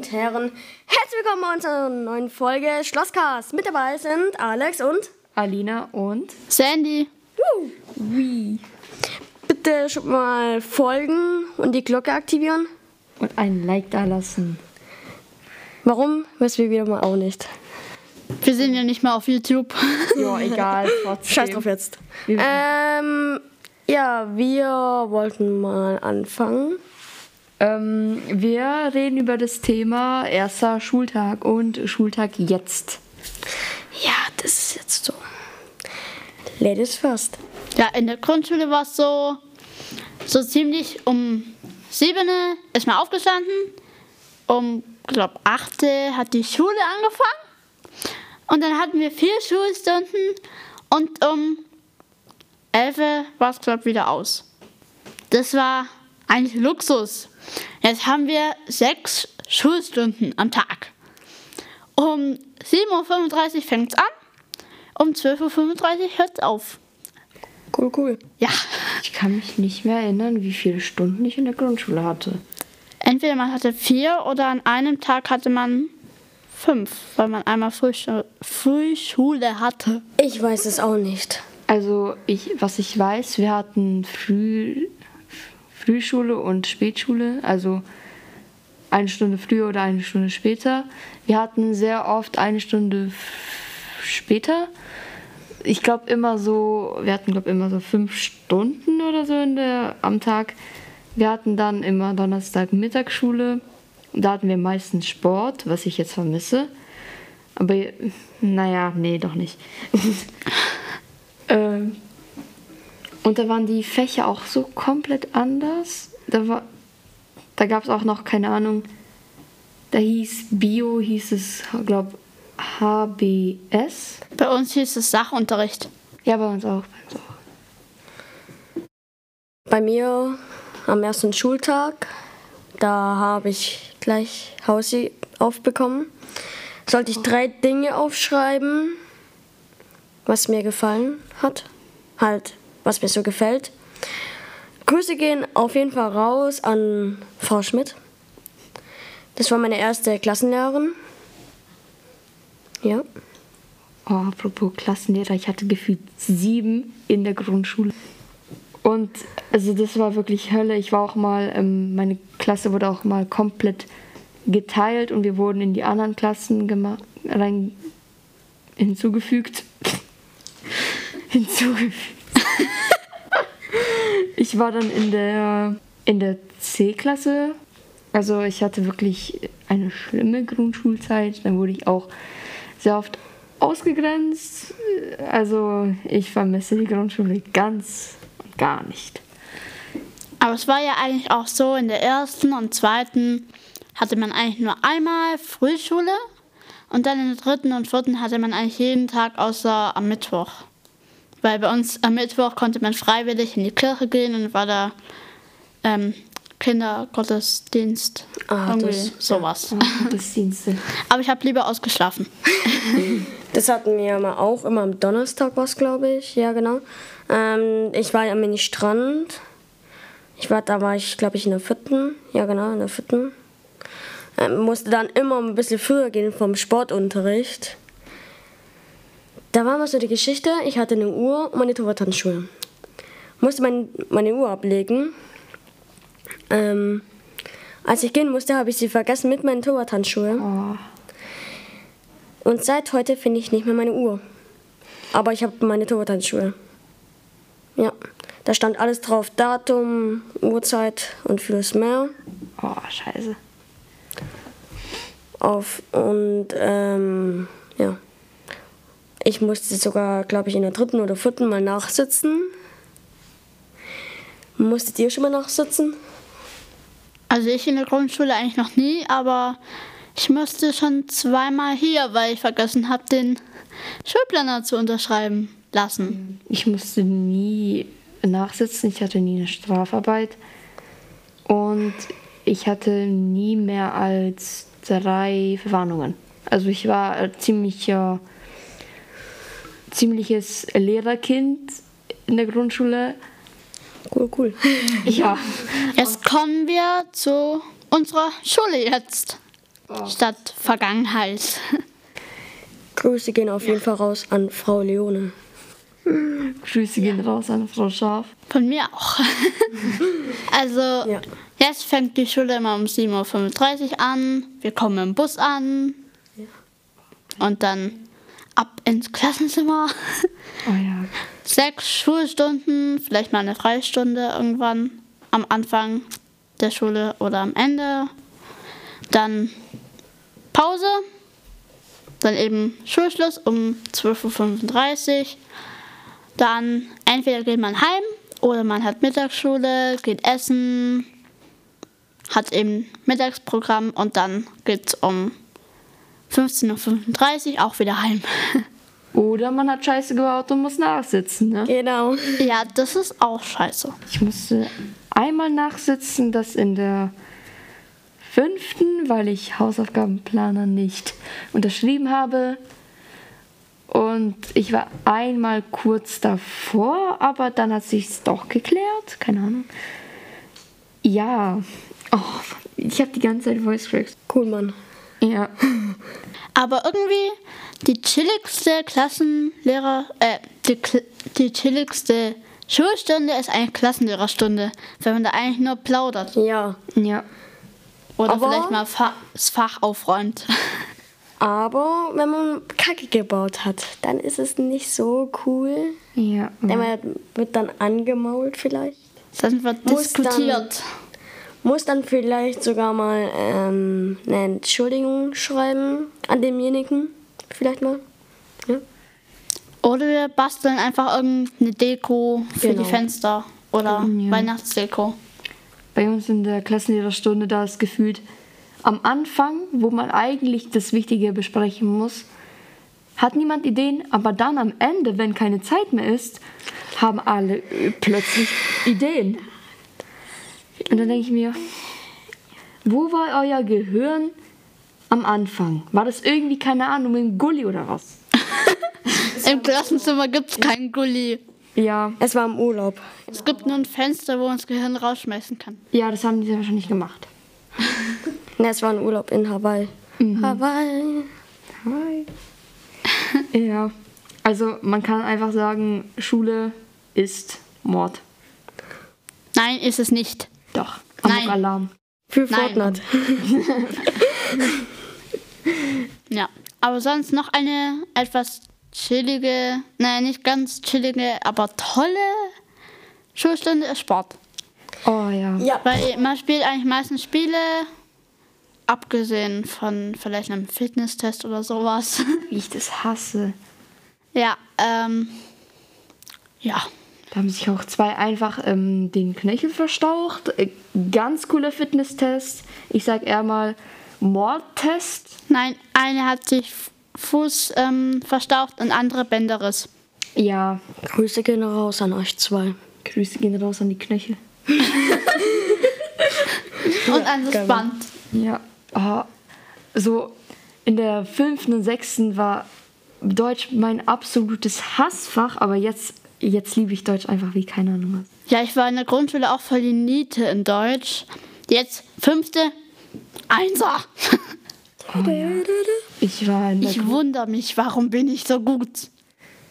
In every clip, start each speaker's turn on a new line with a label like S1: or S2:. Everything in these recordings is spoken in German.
S1: und Herren, herzlich willkommen bei unserer neuen Folge Schlosscast. Mit dabei sind Alex und
S2: Alina und
S3: Sandy.
S2: Wie.
S1: bitte schon mal folgen und die Glocke aktivieren.
S2: Und ein Like da lassen.
S1: Warum, wissen wir wieder mal auch nicht.
S3: Wir sind ja nicht mehr auf YouTube.
S2: Ja, egal, trotzdem.
S1: Scheiß drauf jetzt. Ähm, ja, wir wollten mal anfangen.
S2: Ähm, wir reden über das Thema erster Schultag und Schultag jetzt.
S1: Ja, das ist jetzt so. Ladies first.
S3: Ja, in der Grundschule war es so, so ziemlich um 7 ist man aufgestanden. Um, glaube 8 hat die Schule angefangen. Und dann hatten wir vier Schulstunden. Und um 11 war es, glaube wieder aus. Das war eigentlich Luxus. Jetzt haben wir sechs Schulstunden am Tag. Um 7.35 Uhr fängt es an. Um 12.35 Uhr hört es auf.
S1: Cool, cool.
S3: Ja.
S2: Ich kann mich nicht mehr erinnern, wie viele Stunden ich in der Grundschule hatte.
S3: Entweder man hatte vier oder an einem Tag hatte man fünf, weil man einmal Frühschu Frühschule hatte.
S1: Ich weiß es auch nicht.
S2: Also, ich, was ich weiß, wir hatten Früh, Frühschule und Spätschule, also eine Stunde früher oder eine Stunde später. Wir hatten sehr oft eine Stunde später. Ich glaube immer so, wir hatten glaube immer so fünf Stunden oder so der, am Tag. Wir hatten dann immer Donnerstag Mittagsschule. Da hatten wir meistens Sport, was ich jetzt vermisse. Aber naja, nee, doch nicht. ähm, und da waren die Fächer auch so komplett anders. Da, war, da gab es auch noch, keine Ahnung, da hieß Bio, hieß es, glaube HBS.
S3: Bei uns hieß es Sachunterricht.
S2: Ja, bei uns auch. Bei uns auch.
S1: Bei mir am ersten Schultag, da habe ich gleich Hausi aufbekommen. Sollte ich drei Dinge aufschreiben, was mir gefallen hat. Halt, was mir so gefällt. Grüße gehen auf jeden Fall raus an Frau Schmidt. Das war meine erste Klassenlehrerin. Ja.
S2: Oh, apropos Klassenlehrer, ich hatte gefühlt sieben in der Grundschule. Und also das war wirklich Hölle. Ich war auch mal, ähm, meine Klasse wurde auch mal komplett geteilt und wir wurden in die anderen Klassen rein hinzugefügt. hinzugefügt. Ich war dann in der in der C-Klasse. Also ich hatte wirklich eine schlimme Grundschulzeit. Dann wurde ich auch sehr oft ausgegrenzt. Also ich vermisse die Grundschule ganz und gar nicht.
S3: Aber es war ja eigentlich auch so, in der ersten und zweiten hatte man eigentlich nur einmal Frühschule. Und dann in der dritten und vierten hatte man eigentlich jeden Tag außer am Mittwoch. Weil bei uns am Mittwoch konnte man freiwillig in die Kirche gehen und war da ähm, Kindergottesdienst.
S1: Ah, das-
S3: sowas.
S2: Gottesdienste.
S3: Aber ich habe lieber ausgeschlafen.
S1: Das hatten wir mal auch immer am Donnerstag was, glaube ich. Ja, genau. Ähm, ich war ja am Mini-Strand. Ich war, da war ich, glaube ich, in der vierten. Ja, genau, in der vierten. Ähm, musste dann immer ein bisschen früher gehen vom Sportunterricht. Da war mal so die Geschichte, ich hatte eine Uhr und meine Torwarthandschuhe. Musste mein, meine Uhr ablegen. Ähm, als ich gehen musste, habe ich sie vergessen mit meinen Torwarthandschuhen.
S2: Oh,
S1: Und seit heute finde ich nicht mehr meine Uhr. Aber ich habe meine Torwarthandschuhe. Ja, da stand alles drauf: Datum, Uhrzeit und vieles mehr.
S2: oh, scheiße.
S1: Auf und ähm, ja. Ich musste sogar, glaube ich, in der dritten oder vierten mal nachsitzen. Musstet ihr schon mal nachsitzen?
S3: Also ich in der Grundschule eigentlich noch nie, aber ich musste schon zweimal hier, weil ich vergessen habe, den Schulplaner zu unterschreiben lassen.
S2: Ich musste nie nachsitzen, ich hatte nie eine Strafarbeit und ich hatte nie mehr als drei Verwarnungen. Also ich war äh, ziemlich, äh, ziemliches Lehrerkind in der Grundschule.
S1: Cool, cool.
S2: Ja,
S3: Jetzt kommen wir zu unserer Schule jetzt. statt Vergangenheit.
S1: Grüße gehen auf jeden Fall raus an Frau Leone.
S2: Grüße gehen raus an Frau Schaf.
S3: Von mir auch. also,
S1: Ja.
S3: jetzt fängt die Schule immer um 7.35 Uhr an. Wir kommen im Bus an. Und dann ab ins Klassenzimmer.
S2: Oh ja.
S3: Sechs Schulstunden, vielleicht mal eine Freistunde irgendwann am Anfang der Schule oder am Ende. Dann Pause. Dann eben Schulschluss um 12.35 Uhr. Dann entweder geht man heim oder man hat Mittagsschule, geht essen, hat eben Mittagsprogramm und dann geht's um 15.35 Uhr auch wieder heim.
S2: Oder man hat Scheiße gebaut und muss nachsitzen, ne?
S1: Genau.
S3: ja, das ist auch scheiße.
S2: Ich musste einmal nachsitzen, das in der fünften, weil ich Hausaufgabenplaner nicht unterschrieben habe. Und ich war einmal kurz davor, aber dann hat sich's doch geklärt. Keine Ahnung. Ja. Oh, ich habe die ganze Zeit Voice Cracks.
S1: Cool, Mann.
S2: Ja.
S3: Aber irgendwie die chilligste Klassenlehrer, äh, die, die chilligste Schulstunde ist eine Klassenlehrerstunde, wenn man da eigentlich nur plaudert
S1: Ja.
S2: Ja.
S3: oder
S1: Aber-
S3: vielleicht mal Fa das Fach aufräumt.
S1: Aber wenn man Kacke gebaut hat, dann ist es nicht so cool.
S2: Ja.
S1: Denn man wird dann angemault vielleicht.
S3: Dann wird
S1: Muss dann-
S3: diskutiert.
S1: Muss dann vielleicht sogar mal ähm, eine Entschuldigung schreiben an demjenigen. Vielleicht mal. Ja.
S3: Oder wir basteln einfach irgendeine Deko für
S1: Genau.
S3: die Fenster oder
S2: Ja.
S3: Weihnachtsdeko.
S2: bei uns in der Klassenlehrerstunde, da ist gefühlt am Anfang, wo man eigentlich das Wichtige besprechen muss, hat niemand Ideen, aber dann am Ende, wenn keine Zeit mehr ist, haben alle plötzlich Ideen. Und dann denke ich mir, wo war euer Gehirn am Anfang? War das irgendwie, keine Ahnung, im Gully oder was?
S3: Im Klassenzimmer gibt es keinen Gully.
S2: Ja,
S1: Es war im Urlaub.
S3: Es gibt nur ein Fenster, wo man das Gehirn rausschmeißen kann.
S2: ja, das haben die sehr wahrscheinlich gemacht.
S1: Ne, es war ein Urlaub in Hawaii. Hawaii.
S2: Hi. ja, also man kann einfach sagen, Schule ist Mord.
S3: Nein, ist es nicht.
S2: Doch.
S3: Nein.
S2: Alarm.
S1: Für
S3: Nein.
S1: Fortnite.
S3: Ja, aber sonst noch eine etwas chillige, nein, nicht ganz chillige, aber tolle Schulstunde ist Sport.
S2: Oh ja.
S1: Ja.
S3: Weil man spielt eigentlich meistens Spiele, abgesehen von vielleicht einem Fitnesstest oder sowas.
S2: Wie ich das hasse.
S3: ja, ähm, ja.
S2: Da haben sich auch zwei einfach ähm, den Knöchel verstaucht. Äh, Ganz cooler Fitnesstest. Ich sag eher mal Mordtest.
S3: Nein, eine hat sich Fuß ähm, verstaucht und andere Bänderriss.
S2: Ja,
S1: Grüße gehen raus an euch zwei.
S2: Grüße gehen raus an die Knöchel.
S3: Und an das. Band.
S2: Ja. Oh, so in der fünften und sechsten war Deutsch mein absolutes Hassfach, aber jetzt, jetzt liebe ich Deutsch einfach wie keine Ahnung was.
S3: Ja, ich war in der Grundschule auch voll die Niete in Deutsch. Jetzt fünfte, Einser.
S2: Ich war in der,
S3: Ich wundere mich, warum bin ich so gut?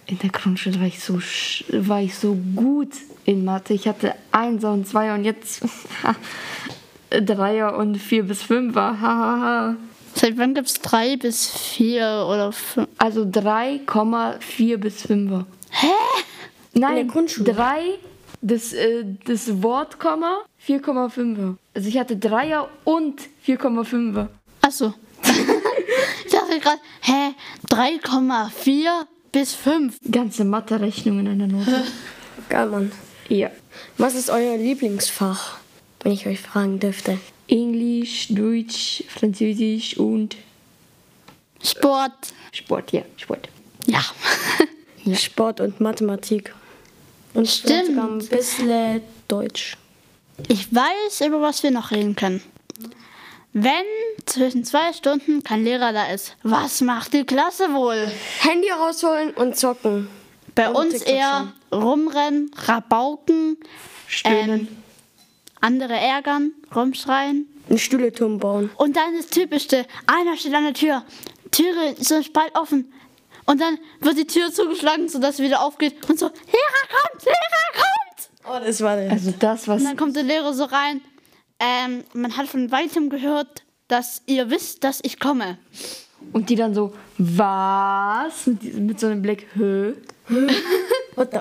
S2: in der Grundschule war ich so sch- war ich so gut in Mathe. Ich hatte Einser und Zweier und jetzt Dreier und vier bis Fünfer.
S3: Seit wann gibt es drei bis vier oder fünf?
S2: Also 3,4 bis 5. Hä? Nein,
S1: der Grundschule?
S2: 3, das, äh, das Wort, Komma, 4,5. Also ich hatte Dreier und 4,5.
S3: Achso. ich dachte gerade, hä, 3,4 bis 5.
S2: Ganze Mathe-Rechnung in einer Note.
S1: Geil, Mann.
S2: ja.
S1: Was ist euer Lieblingsfach, wenn ich euch fragen dürfte?
S2: Englisch, Deutsch, Französisch und
S3: Sport.
S2: Sport, ja, Sport.
S3: Ja.
S1: Sport und Mathematik. Und
S3: Stimmt.
S1: sogar ein bisschen Deutsch.
S3: Ich weiß, über was wir noch reden können. Wenn zwischen zwei Stunden kein Lehrer da ist, was macht die Klasse wohl?
S1: Handy rausholen und zocken.
S3: Bei
S1: Und
S3: uns eher rumrennen, rabauken, ähm, andere ärgern, rumschreien.
S1: Einen Stühleturm bauen.
S3: Und dann das Typischste, einer steht an der Tür, Türe ist Spalt offen. Und dann wird die Tür zugeschlagen, sodass sie wieder aufgeht und so, Lehrer kommt, Lehrer kommt!
S1: Oh, das war der.
S2: Also das, was
S3: Und dann kommt der Lehrer so rein. Ähm, man hat von weitem gehört, dass ihr wisst, dass ich komme.
S2: Und die dann so, was? Mit, mit so einem Blick, hö?
S1: What the?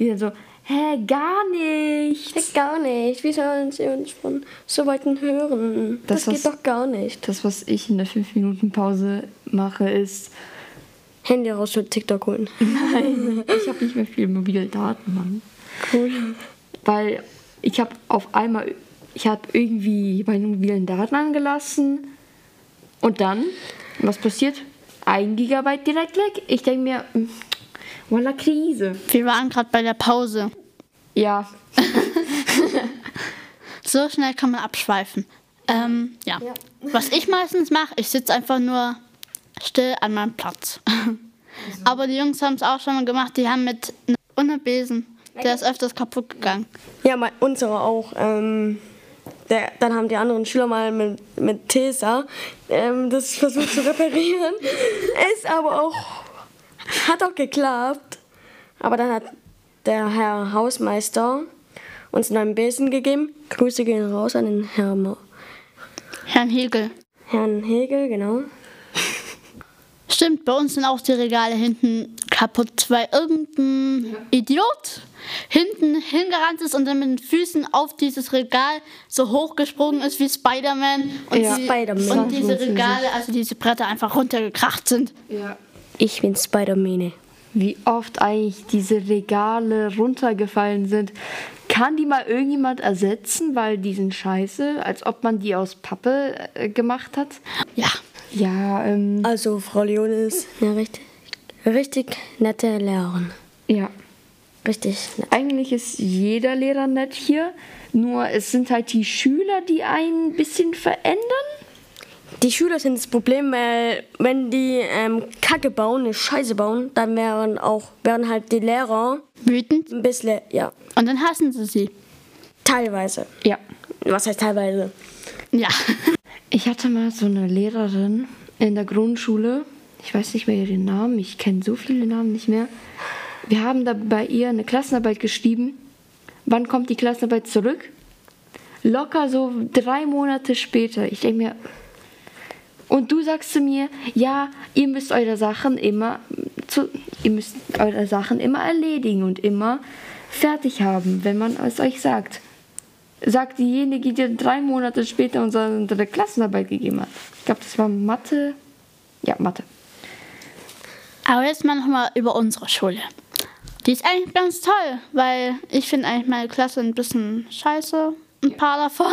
S2: Die dann so, hä, gar nicht.
S1: Geht gar nicht. Wie sollen sie uns von so weiten hören? Das,
S2: Das,
S1: geht
S2: was-
S1: doch gar nicht.
S2: Das, was ich in der 5-Minuten-Pause mache, ist,
S1: Handy raus für TikTok holen.
S2: ich habe nicht mehr viel mobile Daten, Mann.
S1: Cool.
S2: Weil ich habe auf einmal, ich habe irgendwie meine mobilen Daten angelassen. Und dann, was passiert? Ein Gigabyte direkt weg. Ich denke mir, hm, voila, Krise.
S3: Wir waren gerade bei der Pause.
S2: Ja,
S3: So schnell kann man abschweifen. Ähm, ja. Was ich meistens mache, ich sitze einfach nur still an meinem Platz. Aber die Jungs haben es auch schon mal gemacht. Die haben mit einem Besen, der ist öfters kaputt gegangen.
S1: Ja, mein, unsere auch. Ähm, der, dann haben die anderen Schüler mal mit, mit Tesa ähm, das versucht zu reparieren. Ist aber auch. Hat auch geklappt. Aber dann hat der Herr Hausmeister uns einen neuen Besen gegeben. Grüße gehen raus an den Herrn,
S3: Herrn Hegel.
S1: Herrn Hegel, genau.
S3: Stimmt, bei uns sind auch die Regale hinten kaputt, weil irgendein Idiot hinten hingerannt ist und dann mit den Füßen auf dieses Regal so hochgesprungen ist wie Spider-Man und,
S2: Ja.
S3: die,
S1: Spider-Man.
S3: und diese Regale, also diese Bretter einfach runtergekracht sind.
S1: Ich bin Spider-Mane.
S2: wie oft eigentlich diese Regale runtergefallen sind. Kann die mal irgendjemand ersetzen, weil die sind scheiße, als ob man die aus Pappe äh, gemacht hat?
S3: Ja,
S2: Ja, ähm,
S1: Also, Frau Leon ist eine richtig, richtig nette Lehrerin.
S2: ja.
S1: Richtig nett.
S2: Eigentlich ist jeder Lehrer nett hier, nur es sind halt die Schüler, die einen ein bisschen verändern.
S1: Die Schüler sind das Problem, weil wenn die ähm, Kacke bauen, eine Scheiße bauen, dann wären auch wären halt die Lehrer
S3: wütend.
S1: ein bisschen, ja,
S3: Und dann hassen sie sie.
S1: teilweise.
S2: Ja.
S1: Was heißt teilweise?
S3: Ja.
S2: Ich hatte mal so eine Lehrerin in der Grundschule. Ich weiß nicht mehr ihren Namen. Ich kenne so viele Namen nicht mehr. Wir haben da bei ihr eine Klassenarbeit geschrieben. Wann kommt die Klassenarbeit zurück? Locker so drei Monate später. Ich denke mir. Und du sagst zu mir, ja, ihr müsst eure Sachen immer zu, ihr müsst eure Sachen immer erledigen und immer fertig haben, wenn man es euch sagt sagt diejenige, die drei Monate später unsere, Klassenarbeit gegeben hat. Ich glaube, das war Mathe. Ja, Mathe.
S3: Aber jetzt mal nochmal über unsere Schule. Die ist eigentlich ganz toll, weil ich finde eigentlich meine Klasse ein bisschen scheiße, ein paar davon.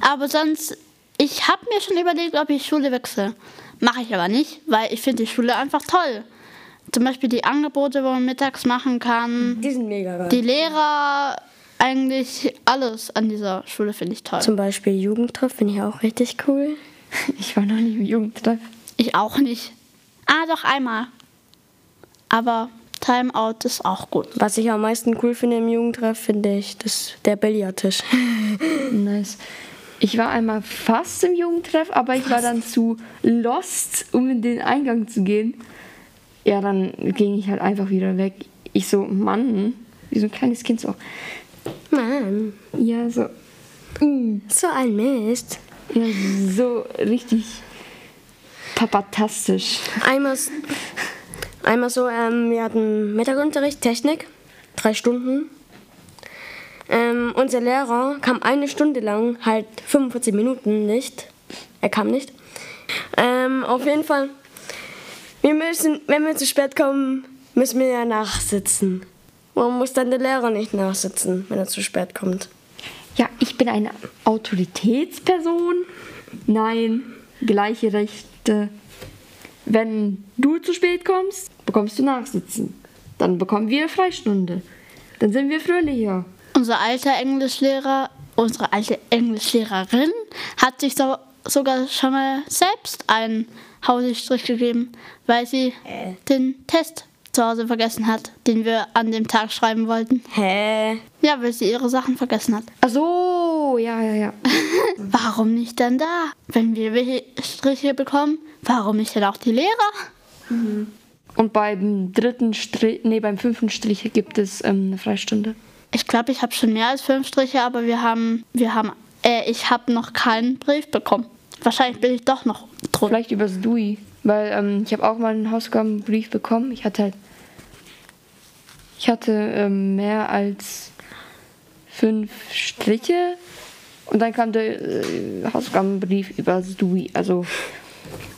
S3: Aber sonst, ich habe mir schon überlegt, ob ich Schule wechsle. Mache ich aber nicht, weil ich finde die Schule einfach toll. Zum Beispiel die Angebote, wo man mittags machen kann.
S1: Die sind mega geil.
S3: Die Lehrer, eigentlich alles an dieser Schule finde ich toll.
S1: Zum Beispiel Jugendtreff finde ich auch richtig cool.
S2: Ich war noch nie im Jugendtreff.
S3: Ich auch nicht. Ah, doch einmal. Aber Timeout ist auch gut.
S1: Was ich am meisten cool finde im Jugendtreff, finde ich das, der Billardtisch.
S2: Nice. Ich war einmal fast im Jugendtreff, aber ich war dann zu lost, um in den Eingang zu gehen. Ja, dann ging ich halt einfach wieder weg. Ich so, Mann, wie so ein kleines Kind so.
S1: Mann,
S2: Ja, so. mm,
S1: so ein Mist.
S2: Ja, so richtig papatastisch.
S1: Einmal, einmal so, ähm, wir hatten Mittagunterricht, Technik, drei Stunden. Ähm, unser Lehrer kam eine Stunde lang, halt 45 Minuten nicht. Er kam nicht. Ähm, auf jeden Fall, wir müssen, wenn wir zu spät kommen, müssen wir ja nachsitzen. Warum muss dann der Lehrer nicht nachsitzen, wenn er zu spät kommt?
S2: Ja, ich bin eine Autoritätsperson. Nein, gleiche Rechte. Wenn du zu spät kommst, bekommst du Nachsitzen. Dann bekommen wir Freistunde. Dann sind wir fröhlicher.
S3: Unser alter Englischlehrer, unsere alte Englischlehrerin hat sich so, sogar schon mal selbst einen Hausstrich gegeben, weil sie den Test zu Hause vergessen hat, den wir an dem Tag schreiben wollten.
S1: Hä?
S3: Ja, weil sie ihre Sachen vergessen hat.
S2: Ach so, ja, ja, ja.
S3: Warum nicht dann da? Wenn wir welche Striche bekommen, warum nicht dann auch die Lehrer?
S2: Und beim dritten Strich, nee, beim fünften Strich gibt es ähm, eine Freistunde.
S3: Ich glaube, ich habe schon mehr als fünf Striche, aber wir haben, wir haben, äh, ich habe noch keinen Brief bekommen. Wahrscheinlich bin ich doch noch drunter.
S2: Vielleicht übers DUI. Weil ähm, ich habe auch mal einen Hausaufgabenbrief bekommen. Ich hatte halt. Ich hatte ähm, mehr als fünf Striche. Und dann kam der äh, Hausaufgabenbrief übers DUI. Also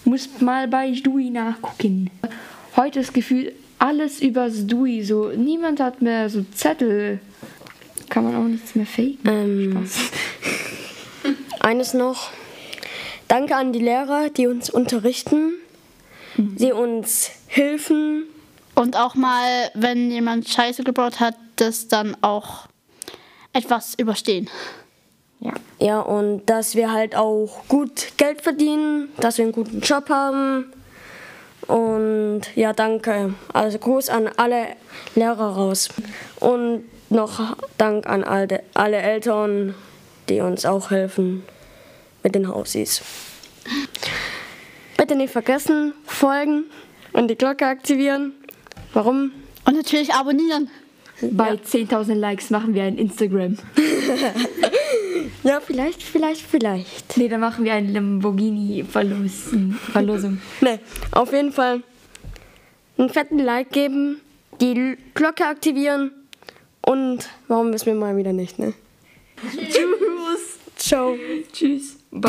S2: musst mal bei DUI nachgucken. Heute ist gefühlt alles übers DUI. So, niemand hat mehr so Zettel. Kann man auch nichts mehr faken.
S1: Ähm,
S2: Spaß.
S1: Eines noch. Danke an die Lehrer, die uns unterrichten, die uns helfen.
S3: Und auch mal, wenn jemand Scheiße gebaut hat, das dann auch etwas überstehen.
S2: Ja.
S1: Ja, und dass wir halt auch gut Geld verdienen, dass wir einen guten Job haben. Und ja, danke. Also Gruß an alle Lehrer raus. Und noch Dank an alle, alle Eltern, die uns auch helfen mit den Hausis. Bitte nicht vergessen, folgen und die Glocke aktivieren. Warum?
S3: Und natürlich abonnieren.
S2: Bei 10.000 Likes machen wir ein Instagram.
S1: Ja, vielleicht, vielleicht, vielleicht.
S2: Nee, dann machen wir eine Lamborghini-Verlosung.
S1: Ne, auf jeden Fall einen fetten Like geben, die Glocke aktivieren und warum wissen wir mal wieder nicht, ne? Tschüss. Ciao.
S2: Tschüss. Bye.